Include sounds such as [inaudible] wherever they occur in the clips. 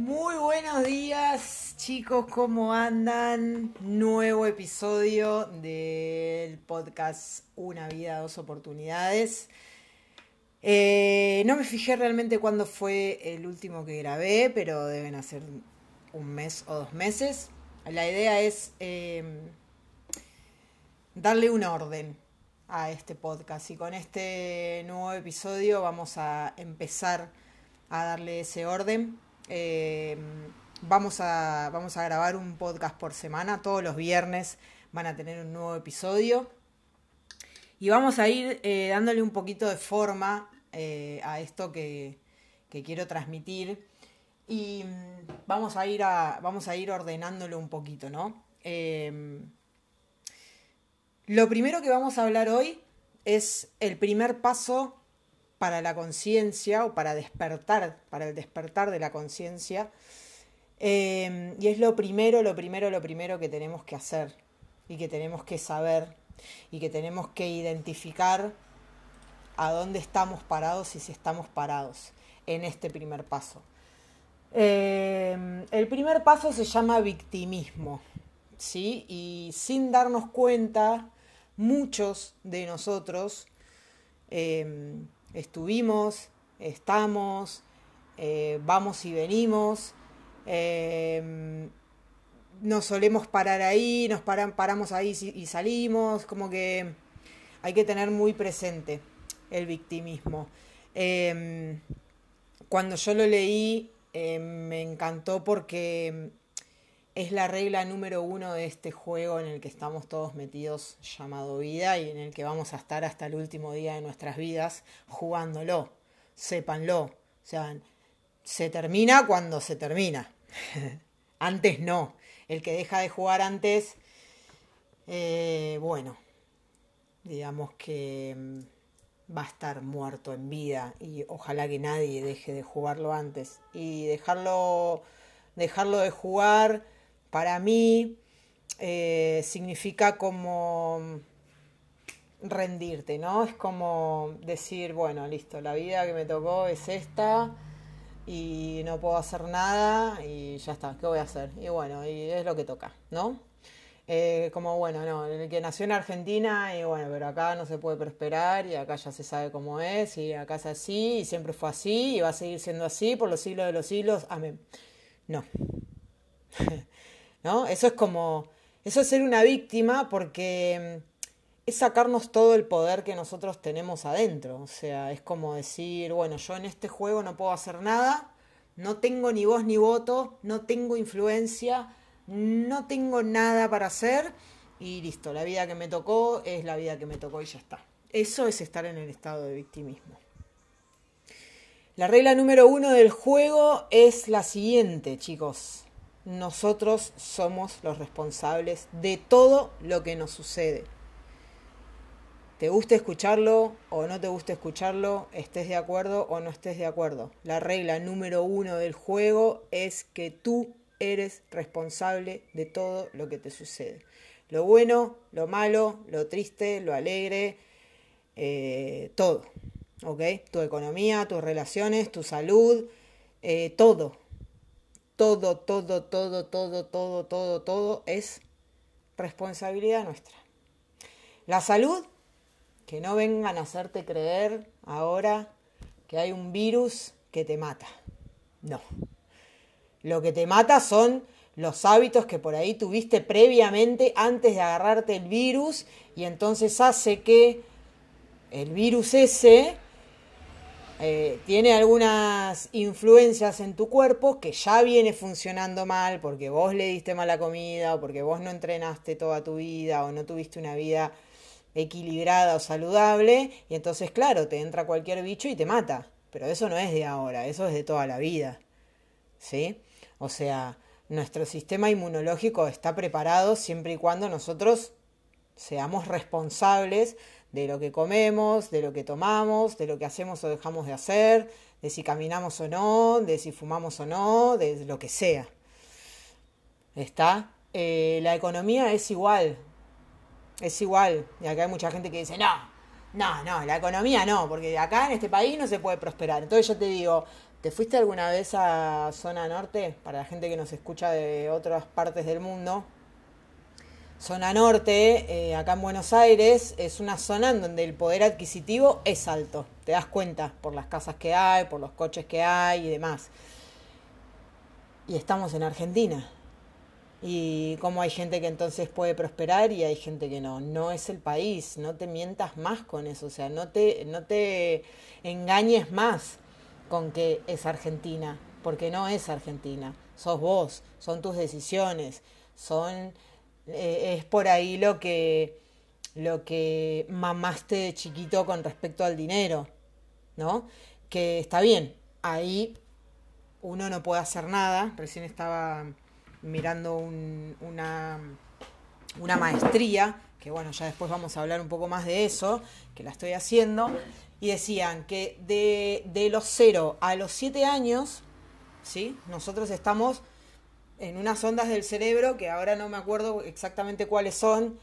Muy buenos días chicos, ¿cómo andan? Nuevo episodio del podcast Una vida, dos oportunidades. Eh, no me fijé realmente cuándo fue el último que grabé, pero deben hacer un mes o dos meses. La idea es eh, darle un orden a este podcast y con este nuevo episodio vamos a empezar a darle ese orden. Eh, vamos, a, vamos a grabar un podcast por semana, todos los viernes van a tener un nuevo episodio. Y vamos a ir eh, dándole un poquito de forma eh, a esto que, que, quiero transmitir. Y mm, vamos a ir, a, vamos a ir ordenándolo un poquito, ¿no? lo primero que vamos a hablar hoy es el primer paso para la conciencia o para despertar, para el despertar de la conciencia. Eh, y es lo primero, lo primero, lo primero que tenemos que hacer y que tenemos que saber y que tenemos que identificar a dónde estamos parados y si estamos parados en este primer paso. Eh, el primer paso se llama victimismo, ¿sí? Y sin darnos cuenta, muchos de nosotros eh, estuvimos, estamos, eh, vamos y venimos, eh, nos solemos parar ahí, nos paramos ahí y salimos, como que hay que tener muy presente el victimismo. Em, cuando yo lo leí em, me encantó porque es la regla número uno de este juego en el que estamos todos metidos llamado vida y en el que vamos a estar hasta el último día de nuestras vidas jugándolo. Sépanlo. O sea, se termina cuando se termina. [laughs] antes no. El que deja de jugar antes, eh, bueno, digamos que mm, va a estar muerto en vida y ojalá que nadie deje de jugarlo antes. Y dejarlo, dejarlo de jugar para mí eh, significa como rendirte, ¿no? Es como decir, bueno, listo, la vida que me tocó es esta y no puedo hacer nada y ya está, ¿qué voy a hacer? Y bueno, y es lo que toca, ¿no? Eh, como bueno, no, el que nació en Argentina y bueno, pero acá no se puede prosperar y acá ya se sabe cómo es y acá es así y siempre fue así y va a seguir siendo así por los siglos de los siglos, amén. No. [laughs] ¿no? Eso es como, eso es ser una víctima porque mm, es sacarnos todo el poder que nosotros tenemos adentro. O sea, es como decir, bueno, yo en este juego no puedo hacer nada, no tengo ni voz ni voto, no tengo influencia, no tengo nada para hacer y listo, la vida que me tocó es la vida que me tocó y ya está. Eso es estar en el estado de victimismo. La regla número uno del juego es la siguiente, chicos nosotros somos los responsables de todo lo que nos sucede. Te guste escucharlo o no te guste escucharlo, estés de acuerdo o no estés de acuerdo. La regla número uno del juego es que tú eres responsable de todo lo que te sucede. Lo bueno, lo malo, lo triste, lo alegre, eh, todo. ¿Ok? Tu economía, tus relaciones, tu salud, eh, todo todo, todo, todo, todo, todo, todo, todo es responsabilidad nuestra. La salud, que no vengan a hacerte creer ahora que hay un virus que te mata. No. Lo que te mata son los hábitos que por ahí tuviste previamente antes de agarrarte el virus y entonces hace que el virus ese eh, tiene algunas influencias en tu cuerpo que ya viene funcionando mal porque vos le diste mala comida o porque vos no entrenaste toda tu vida o no tuviste una vida equilibrada o saludable y entonces claro, te entra cualquier bicho y te mata. Pero eso no es de ahora, eso es de toda la vida. ¿Sí? O sea, nuestro sistema inmunológico está preparado siempre y cuando nosotros seamos responsables de lo que comemos, de lo que tomamos, de lo que hacemos o dejamos de hacer, de si caminamos o no, de si fumamos o no, de lo que sea. ¿Está? Eh, la economía es igual, es igual. Y acá hay mucha gente que dice, no, no, no, la economía no, porque acá en este país no se puede prosperar. Entonces yo te digo, ¿Te fuiste alguna vez a zona norte? Para la gente que nos escucha de otras partes del mundo. Zona norte, eh, acá en Buenos Aires, es una zona en donde el poder adquisitivo es alto. Te das cuenta por las casas que hay, por los coches que hay y demás. Y estamos en Argentina. Y cómo hay gente que entonces puede prosperar y hay gente que no. No es el país, no te mientas más con eso, o sea, no te, no te engañes más con que es Argentina, porque no es Argentina, sos vos, son tus decisiones, son eh, es por ahí lo que lo que mamaste de chiquito con respecto al dinero, ¿no? Que está bien, ahí uno no puede hacer nada, recién estaba mirando una, una maestría, que bueno, ya después vamos a hablar un poco más de eso, que la estoy haciendo, y decían que de, de los 0 a los 7 años, ¿sí? Nosotros estamos en unas ondas del cerebro que ahora no me acuerdo exactamente cuáles son.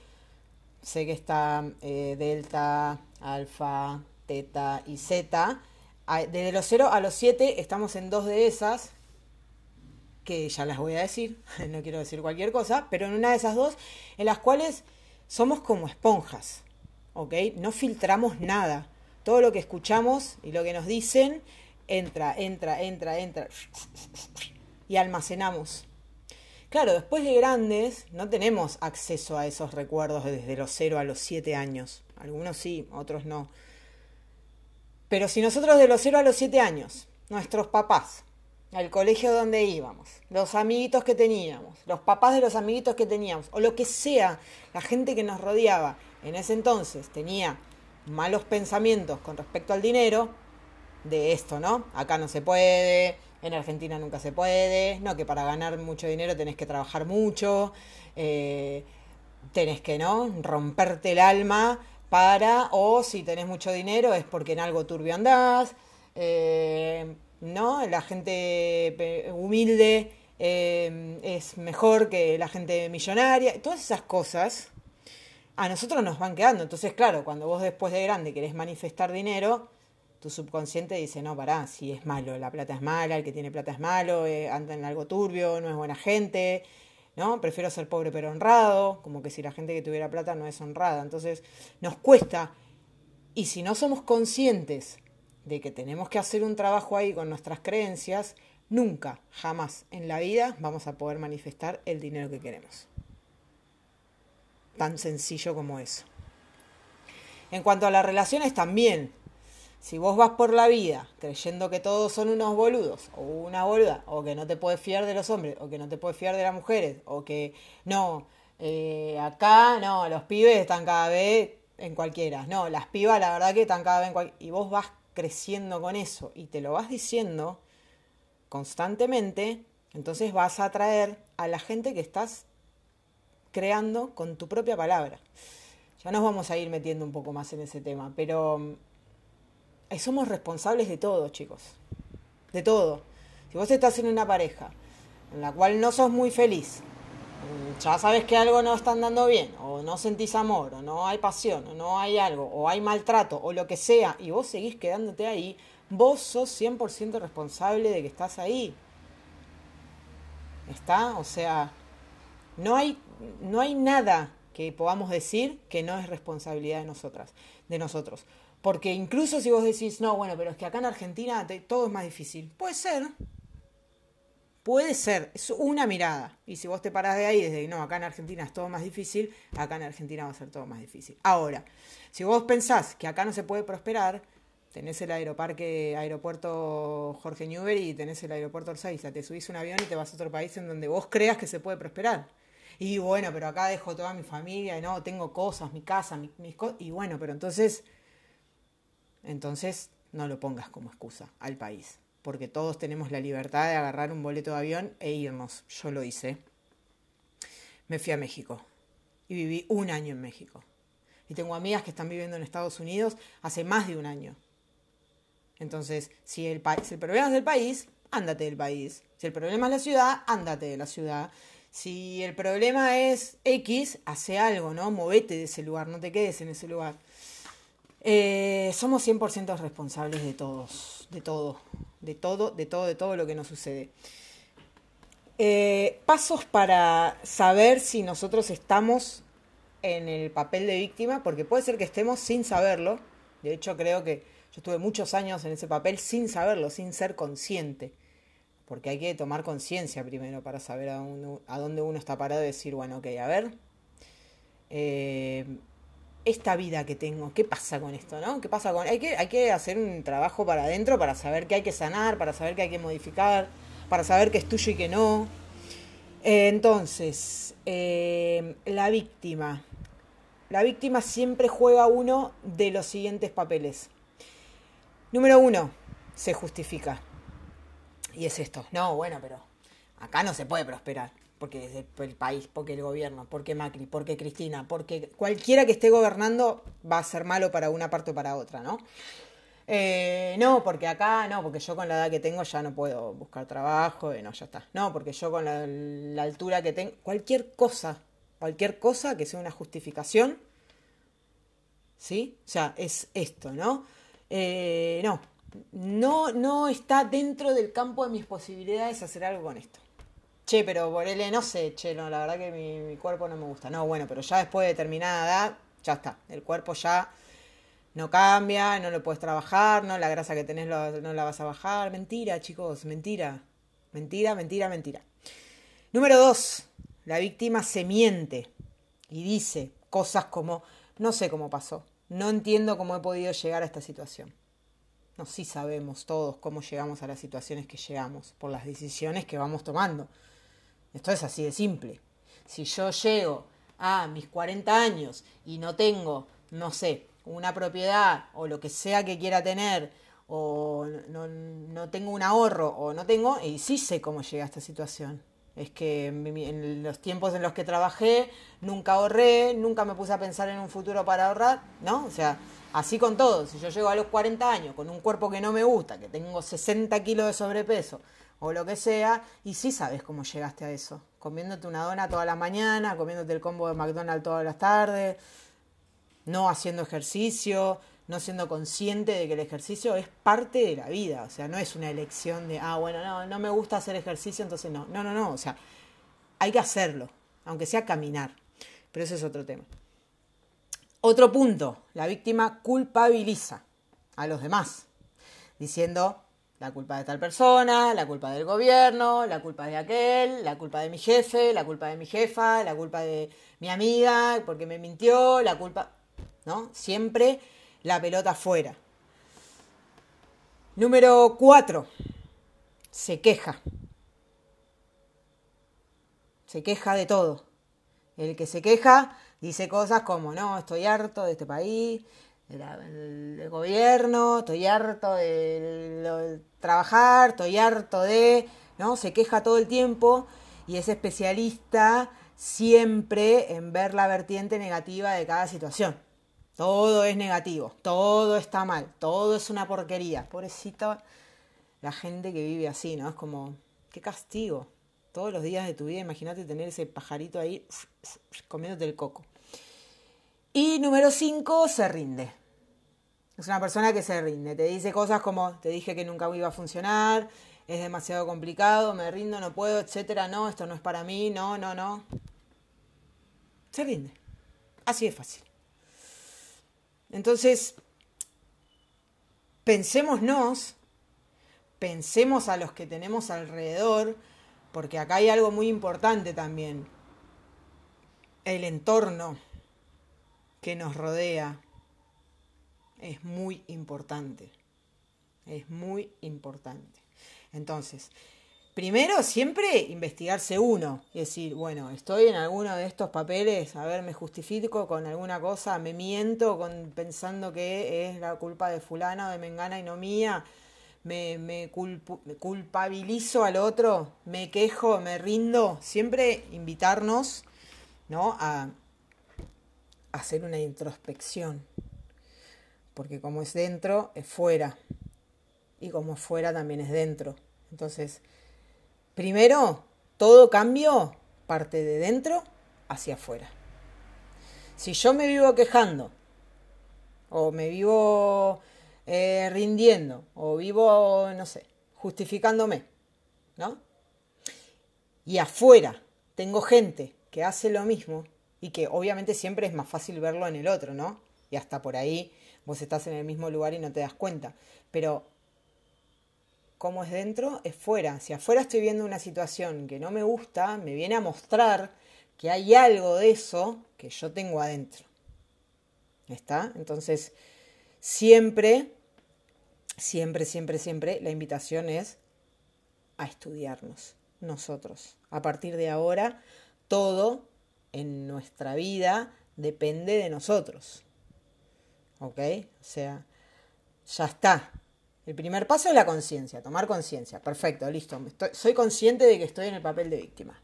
Sé que está eh, delta, alfa, teta y zeta. Desde los 0 a los 7 estamos en dos de esas, que ya las voy a decir, [laughs] no quiero decir cualquier cosa, pero en una de esas dos, en las cuales somos como esponjas, ¿ok? No filtramos nada todo lo que escuchamos y lo que nos dicen entra, entra, entra, entra y almacenamos. Claro, después de grandes no tenemos acceso a esos recuerdos desde los 0 a los 7 años. Algunos sí, otros no. Pero si nosotros de los 0 a los 7 años, nuestros papás, el colegio donde íbamos, los amiguitos que teníamos, los papás de los amiguitos que teníamos, o lo que sea, la gente que nos rodeaba en ese entonces tenía malos pensamientos con respecto al dinero, de esto, ¿no? Acá no se puede, en Argentina nunca se puede, no, que para ganar mucho dinero tenés que trabajar mucho, eh, tenés que, ¿no? Romperte el alma para, o si tenés mucho dinero es porque en algo turbio andás, eh, ¿no? La gente humilde eh, es mejor que la gente millonaria, todas esas cosas a nosotros nos van quedando. Entonces, claro, cuando vos después de grande querés manifestar dinero, tu subconsciente dice, no, pará, si es malo, la plata es mala, el que tiene plata es malo, eh, anda en algo turbio, no es buena gente, ¿no? Prefiero ser pobre pero honrado, como que si la gente que tuviera plata no es honrada. Entonces, nos cuesta, y si no somos conscientes de que tenemos que hacer un trabajo ahí con nuestras creencias, nunca, jamás en la vida vamos a poder manifestar el dinero que queremos tan sencillo como eso. En cuanto a las relaciones también, si vos vas por la vida creyendo que todos son unos boludos o una boluda, o que no te puedes fiar de los hombres, o que no te puedes fiar de las mujeres, o que no, eh, acá no, los pibes están cada vez en cualquiera, no, las pibas la verdad que están cada vez en cualquiera, y vos vas creciendo con eso y te lo vas diciendo constantemente, entonces vas a atraer a la gente que estás creando con tu propia palabra. Ya nos vamos a ir metiendo un poco más en ese tema, pero mm, somos responsables de todo, chicos. De todo. Si vos estás en una pareja en la cual no sos muy feliz, mm, ya sabes que algo no está andando bien, o no sentís amor, o no hay pasión, o no hay algo, o hay maltrato, o lo que sea, y vos seguís quedándote ahí, vos sos 100% responsable de que estás ahí. ¿Está? O sea, no hay no hay nada que podamos decir que no es responsabilidad de nosotras, de nosotros. Porque incluso si vos decís, no, bueno, pero es que acá en Argentina todo es más difícil. Puede ser. Puede ser. Es una mirada. Y si vos te parás de ahí desde no, acá en Argentina es todo más difícil, acá en Argentina va a ser todo más difícil. Ahora, si vos pensás que acá no se puede prosperar, tenés el aeroparque, aeropuerto Jorge Newbery y tenés el aeropuerto Orsaiza, te subís un avión y te vas a otro país en donde vos creas que se puede prosperar. Y bueno, pero acá dejo toda mi familia, y no, tengo cosas, mi casa, mis cosas. Y bueno, pero entonces, entonces no lo pongas como excusa al país. Porque todos tenemos la libertad de agarrar un boleto de avión e irnos. Yo lo hice. Me fui a México. Y viví un año en México. Y tengo amigas que están viviendo en Estados Unidos hace más de un año. Entonces, si el, si el problema es del país, ándate del país. Si el problema es la ciudad, ándate de la ciudad. Si el problema es X, hace algo, ¿no? Movete de ese lugar, no te quedes en ese lugar. Eh, somos 100% responsables de todos, de todo, de todo, de todo, de todo lo que nos sucede. Eh, pasos para saber si nosotros estamos en el papel de víctima, porque puede ser que estemos sin saberlo. De hecho, creo que yo estuve muchos años en ese papel sin saberlo, sin ser consciente. Porque hay que tomar conciencia primero para saber a, dónde uno está parado y decir, bueno, ok, a ver, eh, esta vida que tengo, ¿qué pasa con esto? ¿no? ¿Qué pasa con.? Hay que, hay que hacer un trabajo para adentro para saber qué hay que sanar, para saber qué hay que modificar, para saber qué es tuyo y qué no. Eh, entonces, eh, la víctima. La víctima siempre juega uno de los siguientes papeles. Número uno, se justifica. Y es esto. No, bueno, pero acá no se puede prosperar. Porque es el país, porque el gobierno, porque Macri, porque Cristina, porque cualquiera que esté gobernando va a ser malo para una parte o para otra, ¿no? Eh, no, porque acá, no, porque yo con la edad que tengo ya no puedo buscar trabajo, y no, ya está. No, porque yo con la, altura que tengo, cualquier cosa, cualquier cosa que sea una justificación, ¿sí? O sea, es esto, ¿no? Eh, no, no, no está dentro del campo de mis posibilidades hacer algo con esto. Che, pero por él, no sé, che, no, la verdad que mi, cuerpo no me gusta. No, bueno, pero ya después de determinada edad, ya está. El cuerpo ya no cambia, no lo puedes trabajar, no la grasa que tenés no la vas a bajar. Mentira, chicos, mentira. Mentira, mentira, mentira. Número dos, la víctima se miente y dice cosas como, no sé cómo pasó, no entiendo cómo he podido llegar a esta situación. No, sí sabemos todos cómo llegamos a las situaciones que llegamos, por las decisiones que vamos tomando. Esto es así de simple. Si yo llego a mis 40 años y no tengo, no sé, una propiedad o lo que sea que quiera tener, o no, no tengo un ahorro, o no tengo, y sí sé cómo llegué a esta situación. Es que en los tiempos en los que trabajé nunca ahorré, nunca me puse a pensar en un futuro para ahorrar, ¿no? O sea, así con todo. Si yo llego a los 40 años con un cuerpo que no me gusta, que tengo 60 kilos de sobrepeso o lo que sea, y sí sabes cómo llegaste a eso. Comiéndote una dona toda la mañana, comiéndote el combo de McDonald's todas las tardes, no haciendo ejercicio, no siendo consciente de que el ejercicio es parte de la vida, o sea, no es una elección de, ah, bueno, no, no me gusta hacer ejercicio, entonces no, no, no, no, o sea, hay que hacerlo, aunque sea caminar, pero ese es otro tema. Otro punto, la víctima culpabiliza a los demás, diciendo la culpa de tal persona, la culpa del gobierno, la culpa de aquel, la culpa de mi jefe, la culpa de mi jefa, la culpa de mi amiga porque me mintió, la culpa, ¿no? Siempre la pelota fuera. Número cuatro, se queja. Se queja de todo. El que se queja dice cosas como, no, estoy harto de este país, del, gobierno, estoy harto de, trabajar, estoy harto de, ¿no? Se queja todo el tiempo y es especialista siempre en ver la vertiente negativa de cada situación. Todo es negativo, todo está mal, todo es una porquería. Pobrecita la gente que vive así, ¿no? Es como, qué castigo. Todos los días de tu vida, imagínate tener ese pajarito ahí [sniffs] comiéndote el coco. Y número 5, se rinde. Es una persona que se rinde. Te dice cosas como, te dije que nunca iba a funcionar, es demasiado complicado, me rindo, no puedo, etcétera. No, esto no es para mí, no, no, no. Se rinde. Así es fácil. Entonces, pensémonos, pensemos a los que tenemos alrededor, porque acá hay algo muy importante también, el entorno que nos rodea es muy importante, es muy importante. Entonces, Primero, siempre investigarse uno y decir, bueno, estoy en alguno de estos papeles, a ver, me justifico con alguna cosa, me miento con, pensando que es la culpa de fulana o de mengana y no mía, me, me, culpabilizo al otro, me quejo, me rindo. Siempre invitarnos ¿no? a hacer una introspección, porque como es dentro, es fuera, y como fuera, también es dentro. Entonces, Primero, todo cambio parte de dentro hacia afuera. Si yo me vivo quejando o me vivo eh, rindiendo, o vivo, no sé, justificándome, ¿no? Y afuera tengo gente que hace lo mismo y que obviamente siempre es más fácil verlo en el otro, ¿no? Y hasta por ahí vos estás en el mismo lugar y no te das cuenta. Pero cómo es dentro es fuera. Si afuera estoy viendo una situación que no me gusta, me viene a mostrar que hay algo de eso que yo tengo adentro. ¿Está? Entonces, siempre, siempre, siempre, siempre la invitación es a estudiarnos nosotros. A partir de ahora, todo en nuestra vida depende de nosotros. ¿Ok? O sea, ya está. El primer paso es la conciencia, tomar conciencia. Perfecto, listo. soy consciente de que estoy en el papel de víctima.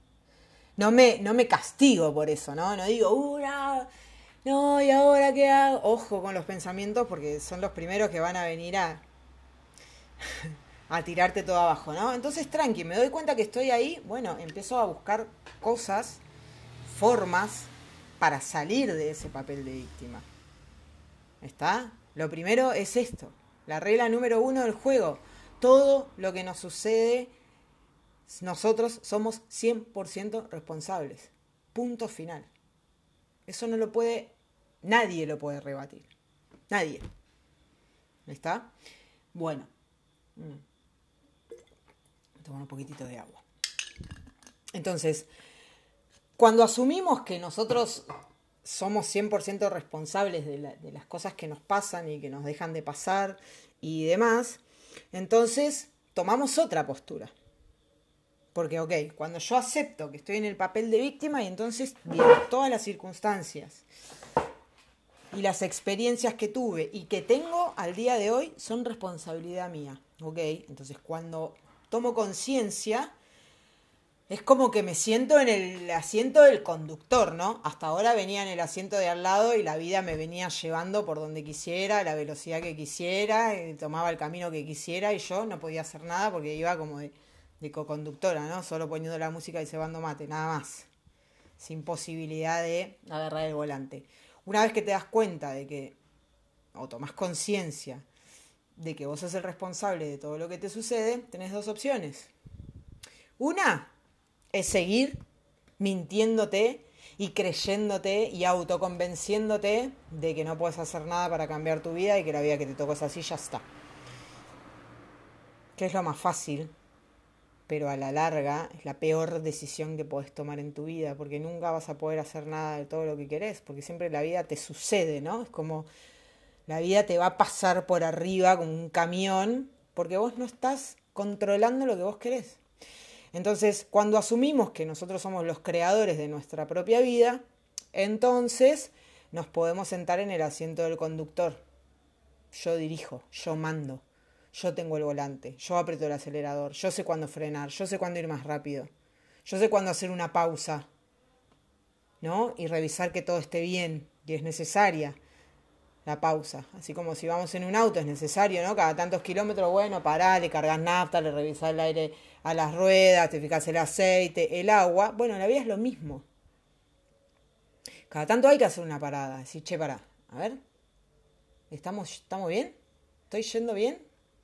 No me, no me castigo por eso, ¿no? No digo, uh, no, ¿y ahora qué hago? Ojo con los pensamientos porque son los primeros que van a venir a, [laughs] a tirarte todo abajo, ¿no? Entonces, tranqui, me doy cuenta que estoy ahí, bueno, empiezo a buscar cosas, formas para salir de ese papel de víctima. ¿Está? Lo primero es esto, la regla número uno del juego. Todo lo que nos sucede, nosotros somos 100% responsables. Punto final. Eso no lo puede, nadie lo puede rebatir. Nadie. ¿Está? Bueno. Mm. Tomar un poquitito de agua. Entonces, cuando asumimos que nosotros somos 100% responsables de, las cosas que nos pasan y que nos dejan de pasar y demás, entonces tomamos otra postura. Porque, ok, cuando yo acepto que estoy en el papel de víctima y entonces, todas las circunstancias y las experiencias que tuve y que tengo al día de hoy son responsabilidad mía. Ok, entonces cuando tomo conciencia, es como que me siento en el asiento del conductor, ¿no? Hasta ahora venía en el asiento de al lado y la vida me venía llevando por donde quisiera, a la velocidad que quisiera, y tomaba el camino que quisiera y yo no podía hacer nada porque iba como de, de co-conductora, ¿no? Solo poniendo la música y cebando mate, nada más. Sin posibilidad de agarrar el volante. Una vez que te das cuenta de que, o tomas conciencia de que vos sos el responsable de todo lo que te sucede, tenés dos opciones. Una es seguir mintiéndote y creyéndote y autoconvenciéndote de que no puedes hacer nada para cambiar tu vida y que la vida que te tocó es así, ya está. Que es lo más fácil, pero a la larga es la peor decisión que puedes tomar en tu vida, porque nunca vas a poder hacer nada de todo lo que querés, porque siempre la vida te sucede, ¿no? Es como la vida te va a pasar por arriba como un camión, porque vos no estás controlando lo que vos querés. Entonces, cuando asumimos que nosotros somos los creadores de nuestra propia vida, entonces nos podemos sentar en el asiento del conductor. Yo dirijo, yo mando, yo tengo el volante, yo aprieto el acelerador, yo sé cuándo frenar, yo sé cuándo ir más rápido, yo sé cuándo hacer una pausa, ¿no? Y revisar que todo esté bien y es necesaria la pausa. Así como si vamos en un auto es necesario, ¿no? Cada tantos kilómetros, bueno, pará, le cargas nafta, le revisás el aire a las ruedas, te fijas el aceite, el agua. Bueno, la vida es lo mismo. Cada tanto hay que hacer una parada, decir, che, pará, a ver, ¿estamos, ¿estamos bien? ¿Estoy yendo bien?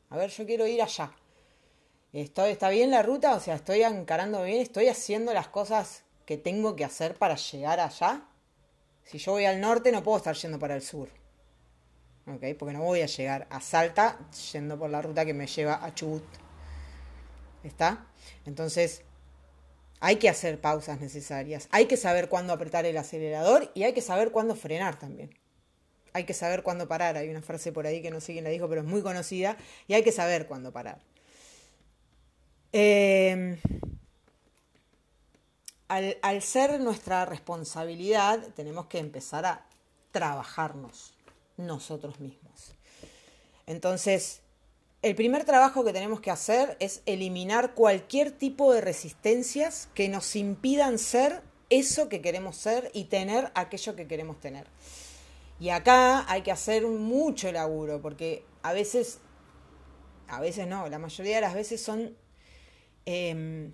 A ver, yo quiero ir allá. ¿Estoy, ¿Está bien la ruta? O sea, ¿estoy encarando bien? ¿Estoy haciendo las cosas que tengo que hacer para llegar allá? Si yo voy al norte, no puedo estar yendo para el sur. ¿Ok? Porque no voy a llegar a Salta yendo por la ruta que me lleva a Chubut. ¿Está? Entonces, hay que hacer pausas necesarias. Hay que saber cuándo apretar el acelerador y hay que saber cuándo frenar también. Hay que saber cuándo parar. Hay una frase por ahí que no sé quién la dijo, pero es muy conocida. Y hay que saber cuándo parar. Em, al ser nuestra responsabilidad, tenemos que empezar a trabajarnos nosotros mismos. Entonces, el primer trabajo que tenemos que hacer es eliminar cualquier tipo de resistencias que nos impidan ser eso que queremos ser y tener aquello que queremos tener. Y acá hay que hacer mucho laburo, porque a veces, a veces no, la mayoría de las veces son em,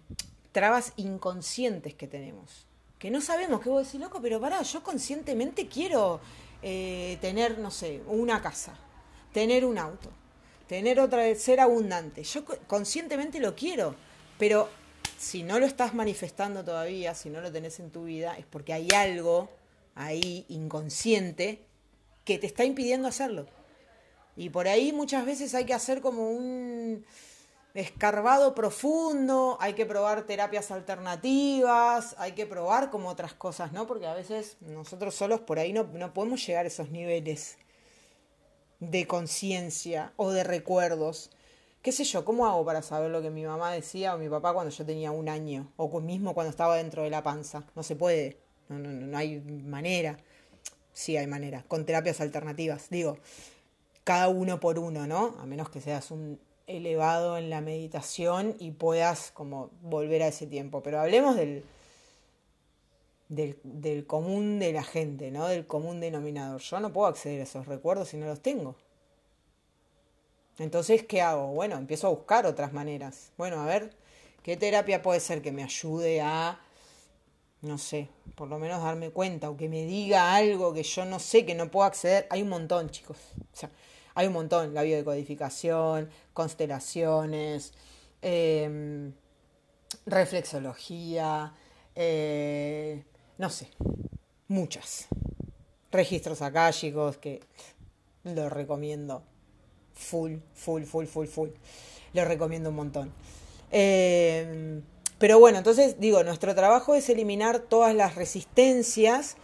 trabas inconscientes que tenemos. Que no sabemos, que vos decís, loco, pero pará, yo conscientemente quiero eh, tener, no sé, una casa, tener un auto, tener otra, ser abundante. Yo conscientemente lo quiero, pero si no lo estás manifestando todavía, si no lo tenés en tu vida, es porque hay algo ahí inconsciente que te está impidiendo hacerlo. Y por ahí muchas veces hay que hacer como un escarbado profundo, hay que probar terapias alternativas, hay que probar como otras cosas, ¿no? Porque a veces nosotros solos por ahí no, no podemos llegar a esos niveles de conciencia o de recuerdos qué sé yo, ¿cómo hago para saber lo que mi mamá decía o mi papá cuando yo tenía un año? O mismo cuando estaba dentro de la panza. No se puede, no, no, no hay manera. Sí hay manera, con terapias alternativas. Digo, cada uno por uno, ¿no? A menos que seas un elevado en la meditación y puedas como volver a ese tiempo. Pero hablemos del, del, común de la gente, ¿no? Del común denominador. Yo no puedo acceder a esos recuerdos si no los tengo. Entonces, ¿qué hago? Bueno, empiezo a buscar otras maneras. Bueno, a ver, ¿qué terapia puede ser que me ayude a, no sé, por lo menos darme cuenta o que me diga algo que yo no sé, que no puedo acceder? Hay un montón, chicos. O sea, hay un montón. La biodecodificación, constelaciones, em, reflexología, eh, no sé, muchas. Registros chicos, que lo recomiendo full, full, full, full, full. Lo recomiendo un montón. Eh, pero bueno, entonces digo, nuestro trabajo es eliminar todas las resistencias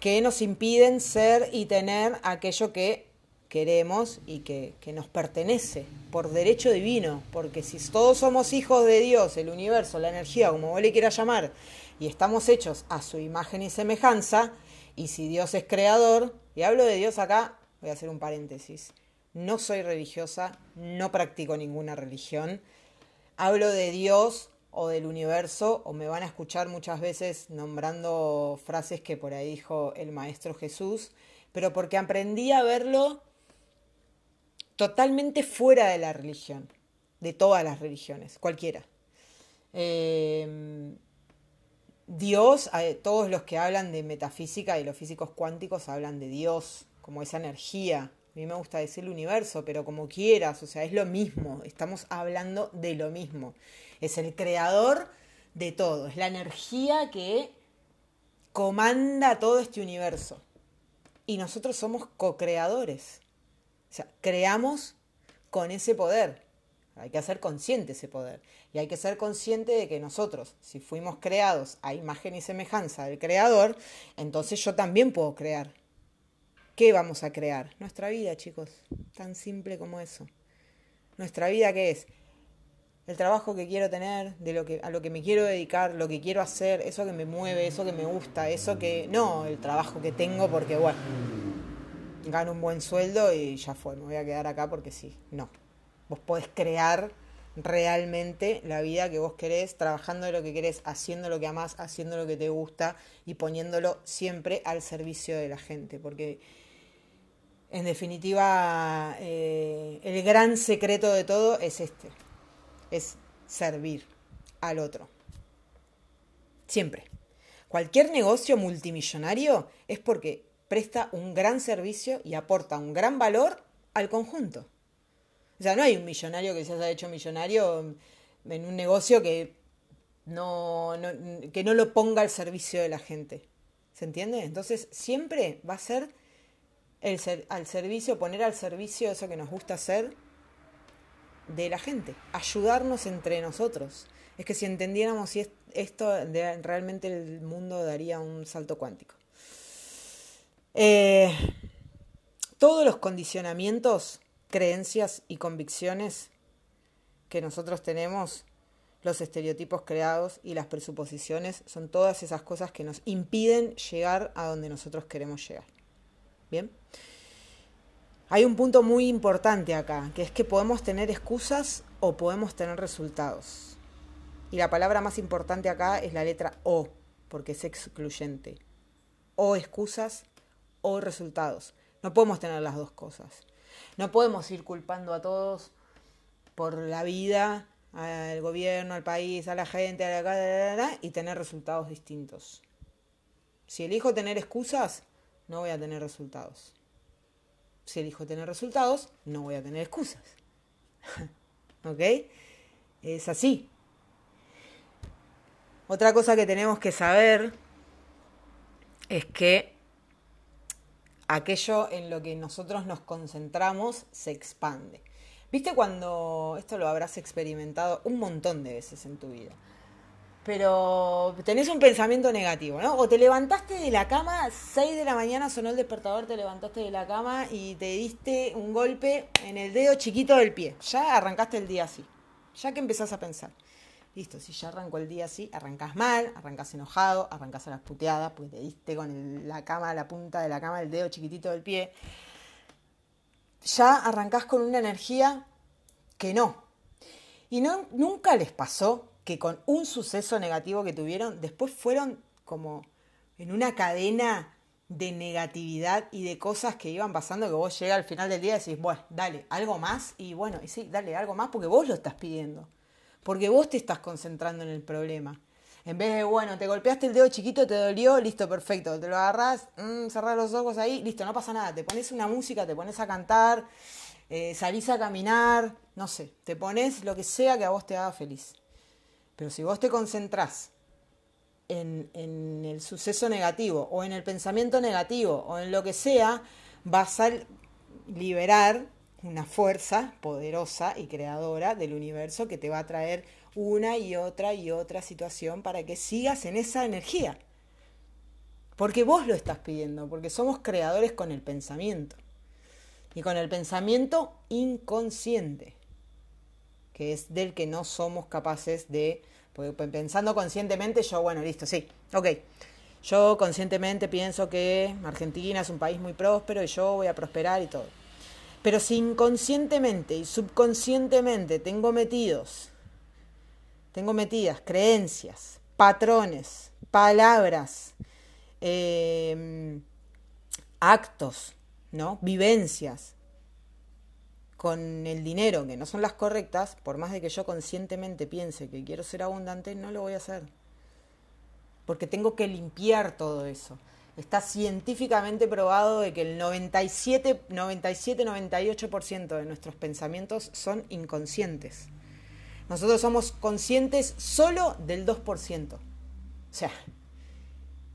que nos impiden ser y tener aquello que queremos y que, que, nos pertenece por derecho divino, porque si todos somos hijos de Dios, el universo, la energía, como vos le quieras llamar, y estamos hechos a su imagen y semejanza, y si Dios es creador, y hablo de Dios acá, voy a hacer un paréntesis, no soy religiosa, no practico ninguna religión. Hablo de Dios o del universo, o me van a escuchar muchas veces nombrando frases que por ahí dijo el Maestro Jesús, pero porque aprendí a verlo totalmente fuera de la religión, de todas las religiones, cualquiera. Em, Dios, eh, todos los que hablan de metafísica y los físicos cuánticos hablan de Dios como esa energía, a mí me gusta decir el universo, pero como quieras, o sea, es lo mismo, estamos hablando de lo mismo. Es el creador de todo, es la energía que comanda todo este universo. Y nosotros somos co-creadores. O sea, creamos con ese poder. Hay que hacer consciente ese poder. Y hay que ser consciente de que nosotros, si fuimos creados a imagen y semejanza del creador, entonces yo también puedo crear. ¿Qué vamos a crear? Nuestra vida, chicos. Tan simple como eso. Nuestra vida, ¿qué es? El trabajo que quiero tener, de lo que, a lo que me quiero dedicar, lo que quiero hacer, eso que me mueve, eso que me gusta, eso que. No, el trabajo que tengo porque, bueno, gano un buen sueldo y ya fue, me voy a quedar acá porque sí. No. Vos podés crear realmente la vida que vos querés, trabajando de lo que querés, haciendo lo que amás, haciendo lo que te gusta y poniéndolo siempre al servicio de la gente. Porque en definitiva, eh, el gran secreto de todo es este, es servir al otro. Siempre. Cualquier negocio multimillonario es porque presta un gran servicio y aporta un gran valor al conjunto. O sea, no hay un millonario que se haya hecho millonario en un negocio que no, que no lo ponga al servicio de la gente. ¿Se entiende? Entonces, siempre va a ser el ser, al servicio, poner al servicio eso que nos gusta hacer de la gente, ayudarnos entre nosotros. Es que si entendiéramos esto, realmente el mundo daría un salto cuántico. Eh, todos los condicionamientos, creencias y convicciones que nosotros tenemos, los estereotipos creados y las presuposiciones, son todas esas cosas que nos impiden llegar a donde nosotros queremos llegar. Bien. Hay un punto muy importante acá, que es que podemos tener excusas o podemos tener resultados. Y la palabra más importante acá es la letra O, porque es excluyente. O excusas o resultados. No podemos tener las dos cosas. No podemos ir culpando a todos por la vida, al gobierno, al país, a la gente, a la, y tener resultados distintos. Si elijo tener excusas, no voy a tener resultados. Si elijo tener resultados, no voy a tener excusas. [laughs] ¿Ok? Es así. Otra cosa que tenemos que saber es que aquello en lo que nosotros nos concentramos se expande. ¿Viste cuando esto lo habrás experimentado un montón de veces en tu vida? Pero tenés un pensamiento negativo, ¿no? O te levantaste de la cama, 6 de la mañana sonó el despertador, te levantaste de la cama y te diste un golpe en el dedo chiquito del pie. Ya arrancaste el día así. Ya que empezás a pensar. Listo, si ya arrancó el día así, arrancás mal, arrancás enojado, arrancás a las puteadas porque te diste con la cama, la punta de la cama, el dedo chiquitito del pie. Ya arrancás con una energía que no. Y no, nunca les pasó que con un suceso negativo que tuvieron, después fueron como en una cadena de negatividad y de cosas que iban pasando que vos llegas al final del día y decís, bueno, dale, algo más y bueno, y sí, dale, algo más porque vos lo estás pidiendo porque vos te estás concentrando en el problema. En vez de, bueno, te golpeaste el dedo chiquito, te dolió, listo, perfecto. Te lo agarrás, mmm, cerrás los ojos ahí, listo, no pasa nada. Te pones una música, te pones a cantar, eh, salís a caminar, no sé, te pones lo que sea que a vos te haga feliz. Pero si vos te concentrás en, en el suceso negativo o en el pensamiento negativo o en lo que sea, vas a liberar una fuerza poderosa y creadora del universo que te va a traer una y otra y otra situación para que sigas en esa energía. Porque vos lo estás pidiendo, porque somos creadores con el pensamiento. Y con el pensamiento inconsciente, que es del que no somos capaces de... Pensando conscientemente, yo, bueno, listo, sí, ok. Yo conscientemente pienso que Argentina es un país muy próspero y yo voy a prosperar y todo. Pero si inconscientemente y subconscientemente tengo metidos, tengo metidas creencias, patrones, palabras, em, actos, ¿no? Vivencias con el dinero que no son las correctas, por más de que yo conscientemente piense que quiero ser abundante, no lo voy a hacer. Porque tengo que limpiar todo eso. Está científicamente probado de que el 97, 97 98% de nuestros pensamientos son inconscientes. Nosotros somos conscientes solo del 2%. O sea,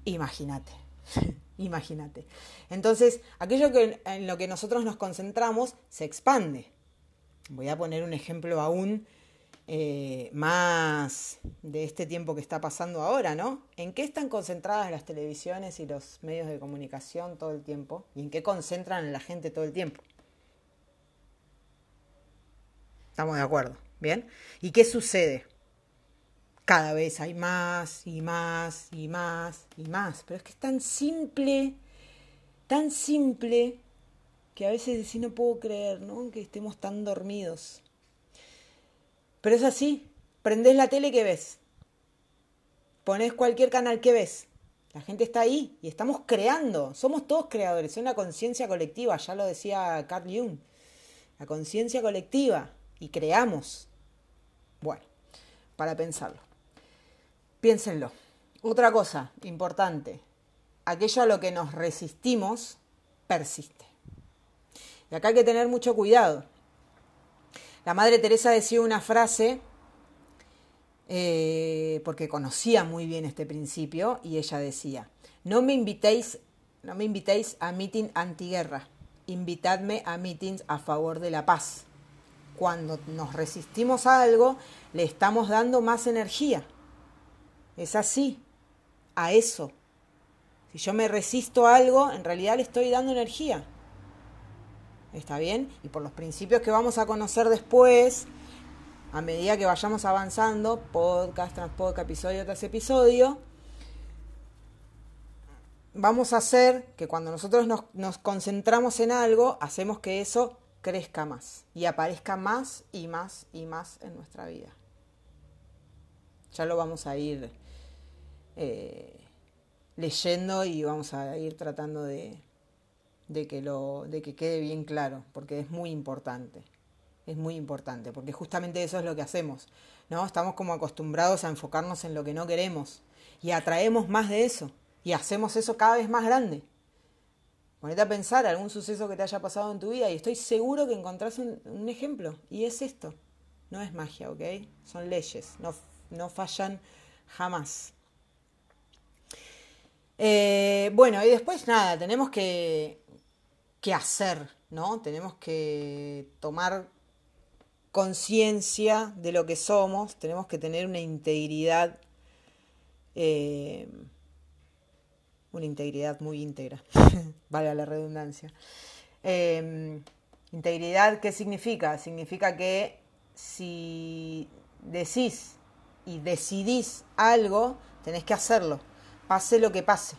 imagínate, [laughs] imagínate. Entonces, aquello que, en lo que nosotros nos concentramos se expande. Voy a poner un ejemplo aún eh, más de este tiempo que está pasando ahora, ¿no? ¿En qué están concentradas las televisiones y los medios de comunicación todo el tiempo? ¿Y en qué concentran la gente todo el tiempo? Estamos de acuerdo, ¿bien? ¿Y qué sucede? Cada vez hay más y más y más y más. Pero es que es tan simple, tan simple, que a veces decís no puedo creer, ¿no? Que estemos tan dormidos. Pero es así. Prendés la tele que ves. Pones cualquier canal que ves. La gente está ahí y estamos creando. Somos todos creadores. Es una conciencia colectiva. Ya lo decía Carl Jung. La conciencia colectiva. Y creamos. Bueno, para pensarlo. Piénsenlo. Otra cosa importante. Aquello a lo que nos resistimos persiste. Y acá hay que tener mucho cuidado. La Madre Teresa decía una frase, eh, porque conocía muy bien este principio, y ella decía, no me invitéis, no me invitéis a meeting antiguerra, invitadme a meetings a favor de la paz. Cuando nos resistimos a algo, le estamos dando más energía. Es así, a eso. Si yo me resisto a algo, en realidad le estoy dando energía. ¿Está bien? Y por los principios que vamos a conocer después, a medida que vayamos avanzando, podcast tras podcast, episodio tras episodio, vamos a hacer que cuando nosotros nos, nos, concentramos en algo, hacemos que eso crezca más y aparezca más y más y más en nuestra vida. Ya lo vamos a ir eh, leyendo y vamos a ir tratando de, de que, lo, de que quede bien claro, porque es muy importante. Es muy importante, porque justamente eso es lo que hacemos. ¿no? Estamos como acostumbrados a enfocarnos en lo que no queremos y atraemos más de eso y hacemos eso cada vez más grande. Ponete a pensar algún suceso que te haya pasado en tu vida y estoy seguro que encontrás un, ejemplo. Y es esto. No es magia, ¿ok? Son leyes. No, no fallan jamás. Eh, bueno, y después nada, tenemos que, que hacer, ¿no? Tenemos que tomar conciencia de lo que somos, tenemos que tener una integridad, eh, una integridad muy íntegra, [laughs] valga la redundancia. Eh, integridad, ¿qué significa? Significa que si decís y decidís algo, tenés que hacerlo, pase lo que pase,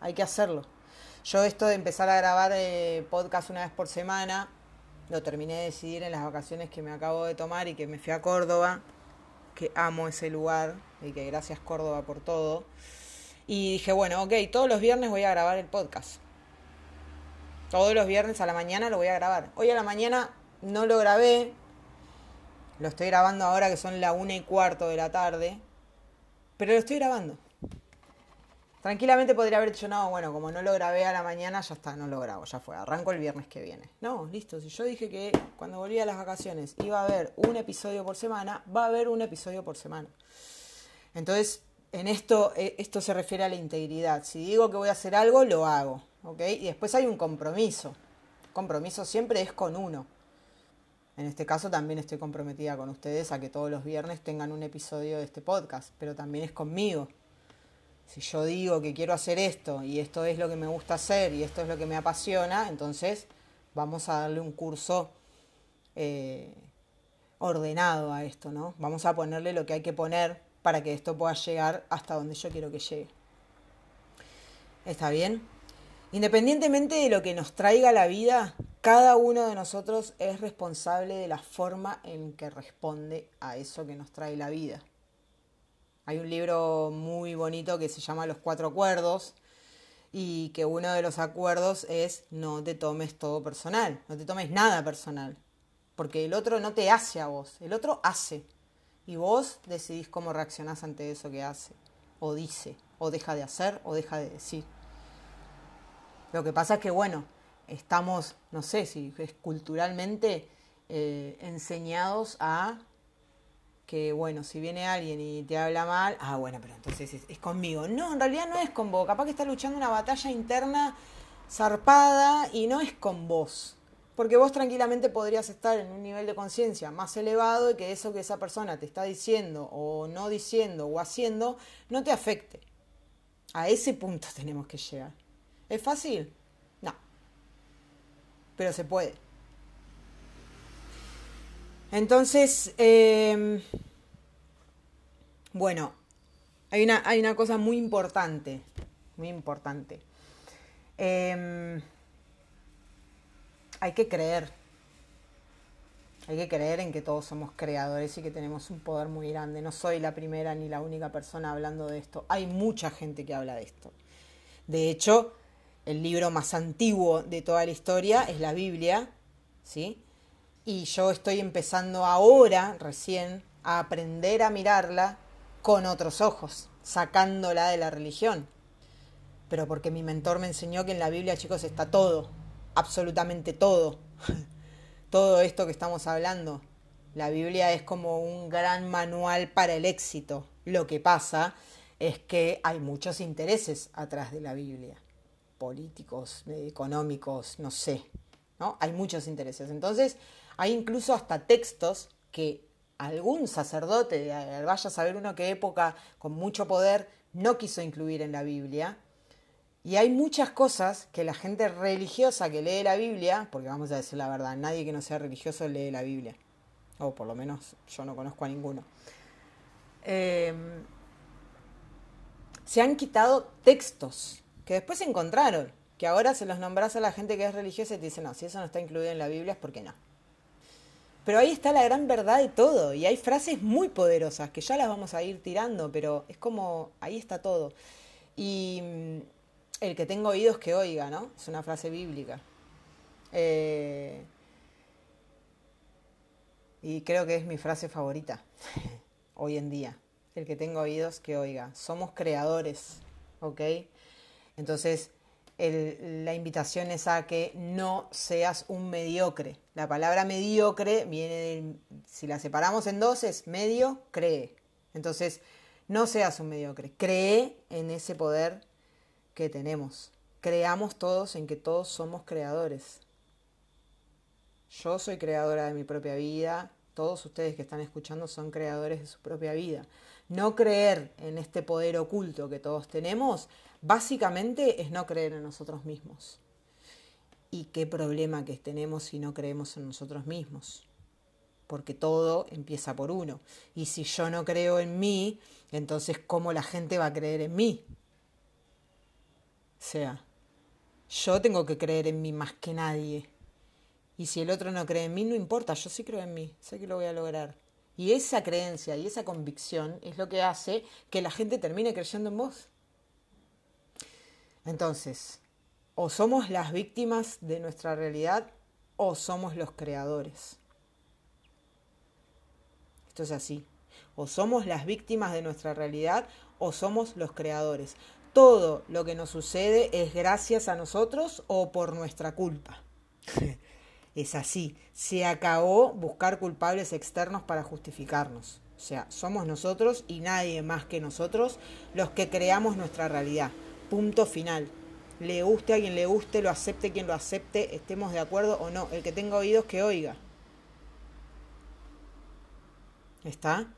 hay que hacerlo. Yo esto de empezar a grabar eh, podcast una vez por semana, lo terminé de decidir en las vacaciones que me acabo de tomar y que me fui a Córdoba, que amo ese lugar y que gracias Córdoba por todo. Y dije, bueno, ok, todos los viernes voy a grabar el podcast. Todos los viernes a la mañana lo voy a grabar. Hoy a la mañana no lo grabé. Lo estoy grabando ahora que son la una y cuarto de la tarde. Pero lo estoy grabando. Tranquilamente podría haber dicho, no, bueno, como no lo grabé a la mañana, ya está, no lo grabo, ya fue, arranco el viernes que viene. No, listo, si yo dije que cuando volví a las vacaciones iba a haber un episodio por semana, va a haber un episodio por semana. Entonces, en esto, eh, esto se refiere a la integridad. Si digo que voy a hacer algo, lo hago, ¿ok? Y después hay un compromiso. Compromiso siempre es con uno. En este caso también estoy comprometida con ustedes a que todos los viernes tengan un episodio de este podcast, pero también es conmigo si yo digo que quiero hacer esto y esto es lo que me gusta hacer y esto es lo que me apasiona, entonces vamos a darle un curso eh, ordenado a esto, ¿no? Vamos a ponerle lo que hay que poner para que esto pueda llegar hasta donde yo quiero que llegue. ¿Está bien? Independientemente de lo que nos traiga la vida, cada uno de nosotros es responsable de la forma en que responde a eso que nos trae la vida. Hay un libro muy bonito que se llama Los Cuatro Acuerdos y que uno de los acuerdos es no te tomes todo personal, no te tomes nada personal, porque el otro no te hace a vos, el otro hace y vos decidís cómo reaccionás ante eso que hace, o dice, o deja de hacer, o deja de decir. Lo que pasa es que, bueno, estamos, no sé si es culturalmente eh, enseñados a que, bueno, si viene alguien y te habla mal, ah, bueno, pero entonces es, conmigo. No, en realidad no es con vos. Capaz que está luchando una batalla interna zarpada y no es con vos. Porque vos tranquilamente podrías estar en un nivel de conciencia más elevado y que eso que esa persona te está diciendo o no diciendo o haciendo no te afecte. A ese punto [laughs] tenemos que llegar. ¿Es fácil? No. Pero se puede. Entonces, em, bueno, hay una, hay una cosa muy importante, muy importante. Em, hay que creer, hay que creer en que todos somos creadores y que tenemos un poder muy grande. No soy la primera ni la única persona hablando de esto. Hay mucha gente que habla de esto. De hecho, el libro más antiguo de toda la historia es la Biblia, ¿sí? Y yo estoy empezando ahora, recién, a aprender a mirarla con otros ojos, sacándola de la religión. Pero porque mi mentor me enseñó que en la Biblia, chicos, está todo, absolutamente todo. [laughs] todo esto que estamos hablando. La Biblia es como un gran manual para el éxito. Lo que pasa es que hay muchos intereses atrás de la Biblia. Políticos, económicos, no sé. ¿no? Hay muchos intereses. Entonces, hay incluso hasta textos que algún sacerdote, vaya a saber uno qué época con mucho poder, no quiso incluir en la Biblia. Y hay muchas cosas que la gente religiosa que lee la Biblia, porque vamos a decir la verdad, nadie que no sea religioso lee la Biblia, o por lo menos yo no conozco a ninguno, em, se han quitado textos que después se encontraron, que ahora se los nombras a la gente que es religiosa y te dicen, no, si eso no está incluido en la Biblia es porque no. Pero ahí está la gran verdad de todo. Y hay frases muy poderosas que ya las vamos a ir tirando, pero es como, ahí está todo. Y mm, el que tenga oídos que oiga, ¿no? Es una frase bíblica. Eh, y creo que es mi frase favorita [laughs] hoy en día. El que tenga oídos que oiga. Somos creadores, ¿ok? Entonces, la invitación es a que no seas un mediocre. La palabra mediocre viene de, si la separamos en dos, es medio, cree. Entonces, no seas un mediocre. Cree en ese poder que tenemos. Creamos todos en que todos somos creadores. Yo soy creadora de mi propia vida. Todos ustedes que están escuchando son creadores de su propia vida. No creer en este poder oculto que todos tenemos Básicamente es no creer en nosotros mismos. ¿Y qué problema que tenemos si no creemos en nosotros mismos? Porque todo empieza por uno. Y si yo no creo en mí, entonces ¿cómo la gente va a creer en mí? O sea, yo tengo que creer en mí más que nadie. Y si el otro no cree en mí, no importa, yo sí creo en mí, sé que lo voy a lograr. Y esa creencia y esa convicción es lo que hace que la gente termine creyendo en vos. Entonces, o somos las víctimas de nuestra realidad o somos los creadores. Esto es así. O somos las víctimas de nuestra realidad o somos los creadores. Todo lo que nos sucede es gracias a nosotros o por nuestra culpa. [laughs] es así. Se acabó buscar culpables externos para justificarnos. O sea, somos nosotros y nadie más que nosotros los que creamos nuestra realidad. Punto final. Le guste a quien le guste, lo acepte quien lo acepte, estemos de acuerdo o no. El que tenga oídos que oiga. ¿Está?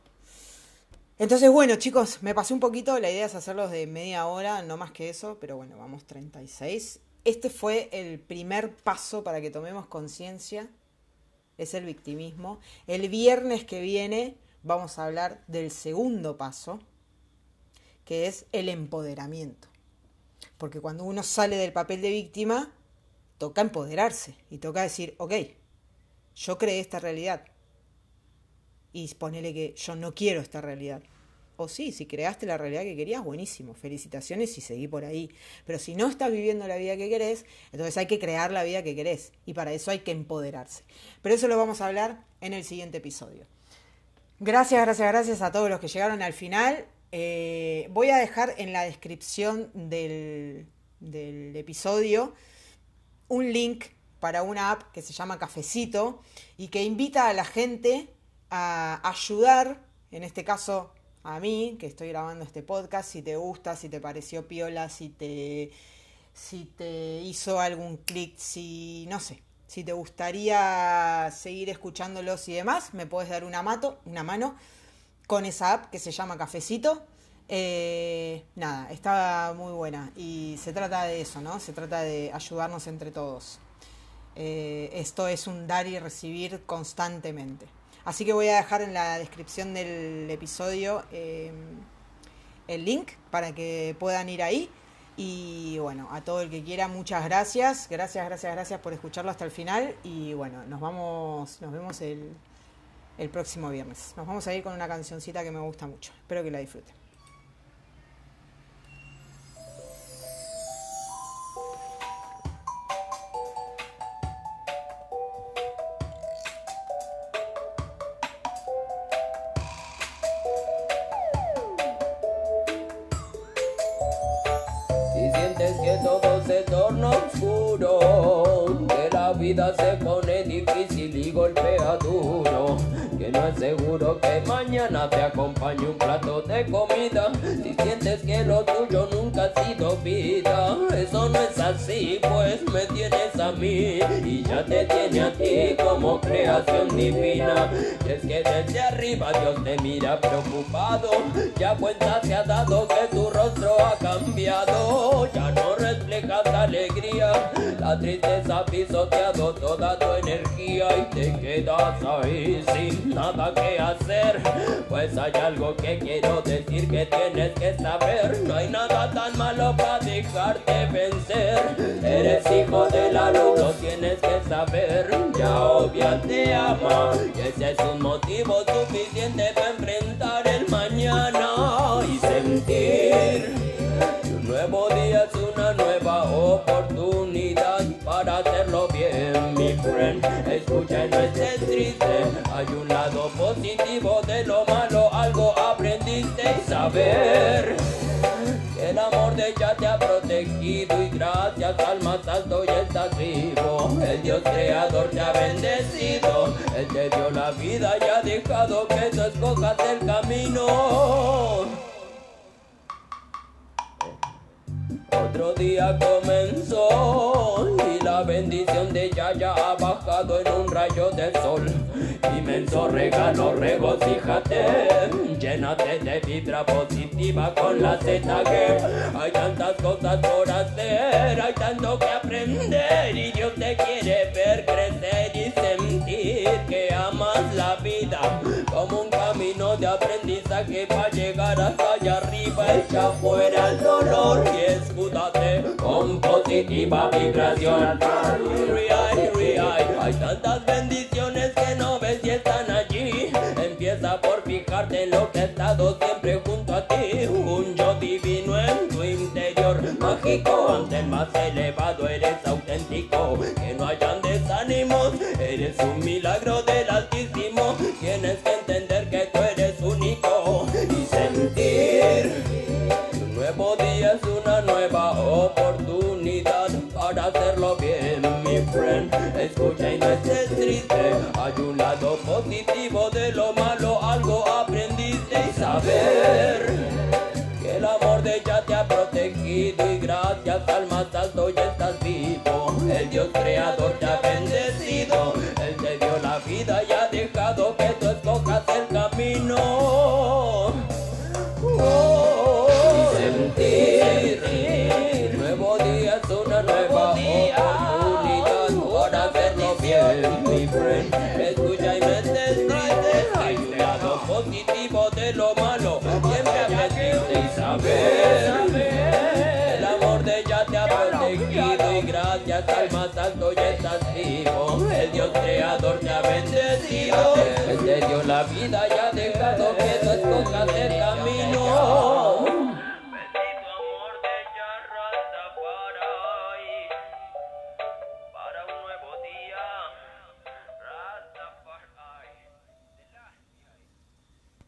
Entonces, bueno, chicos, me pasé un poquito. La idea es hacerlos de media hora, no más que eso, pero bueno, vamos 36. Este fue el primer paso para que tomemos conciencia. Es el victimismo. El viernes que viene vamos a hablar del segundo paso, que es el empoderamiento. Porque cuando uno sale del papel de víctima, toca empoderarse y toca decir, ok, yo creé esta realidad. Y ponele que yo no quiero esta realidad. O sí, si creaste la realidad que querías, buenísimo, felicitaciones y seguí por ahí. Pero si no estás viviendo la vida que querés, entonces hay que crear la vida que querés. Y para eso hay que empoderarse. Pero eso lo vamos a hablar en el siguiente episodio. Gracias, gracias, gracias a todos los que llegaron al final. Eh, voy a dejar en la descripción del, episodio un link para una app que se llama Cafecito y que invita a la gente a ayudar, en este caso a mí, que estoy grabando este podcast, si te gusta, si te pareció piola, si te, si te hizo algún clic, si no sé, si te gustaría seguir escuchándolos y demás, me puedes dar una, mato, una mano con esa app que se llama Cafecito. Eh, nada, está muy buena y se trata de eso, ¿no? Se trata de ayudarnos entre todos. Eh, esto es un dar y recibir constantemente. Así que voy a dejar en la descripción del episodio eh, el link para que puedan ir ahí. Y bueno, a todo el que quiera, muchas gracias. Gracias, gracias, gracias por escucharlo hasta el final. Y bueno, nos vamos, nos vemos el, el próximo viernes. Nos vamos a ir con una cancioncita que me gusta mucho. Espero que la disfruten. Si sientes que todo se torna oscuro, que la vida se pone que no es seguro que mañana te acompañe un plato de comida. Si sientes que lo tuyo nunca ha sido vida, eso no es así, pues me tienes a mí y ya te tiene a ti como creación divina. Y es que desde arriba Dios te mira preocupado, ya cuenta se ha dado que tu rostro ha cambiado, ya no reflejas alegría, la tristeza ha pisoteado toda tu energía y te quedas ahí sin nada que hacer. Pues hay algo que quiero decir que tienes que saber. No hay nada tan malo para dejarte vencer. Eres hijo de la luz, lo tienes que saber. Ya obvia te ama. Y ese es un motivo suficiente para enfrentar el mañana y un nuevo día es una nueva oportunidad para hacerlo bien, mi friend. Escucha, no estés triste. Hay un lado positivo de lo malo, algo aprendiste y saber el amor amor de ella te ha protegido y gracias al más alto ya estás vivo. El Dios creador te ha bendecido, Él te dio la vida y ha dejado que tú escojas el camino. Otro día comenzó y la bendición de Yaya ha bajado en un rayo de sol. Inmenso regalo, regocíjate, llénate de vibra positiva con la ZG. Hay tantas cosas por hacer, hay tanto que aprender y Dios te quiere ver crecer y sentir que amas la vida como un aprendizaje para llegar hasta allá arriba, echa fuera el dolor y escúdate con positiva vibración. Hay tantas bendiciones que no ves y están allí. Empieza por fijarte en lo que ha estado siempre junto a ti. Un yo divino en tu interior, mágico. Ante el más elevado eres auténtico. Que no hayan desánimos, eres un milagro del Altísimo. Hay un lado positivo de lo malo, algo aprendiste y saber que el amor de ella te ha protegido y gracias al más alto ya estás vivo. El Dios creador te ha bendecido, Él te dio la vida y ha dejado que tú escojas esta calma tanto ya estás vivo. El Dios creador te ha bendecido. Él te dio la vida y ha dejado que tú escojas el camino.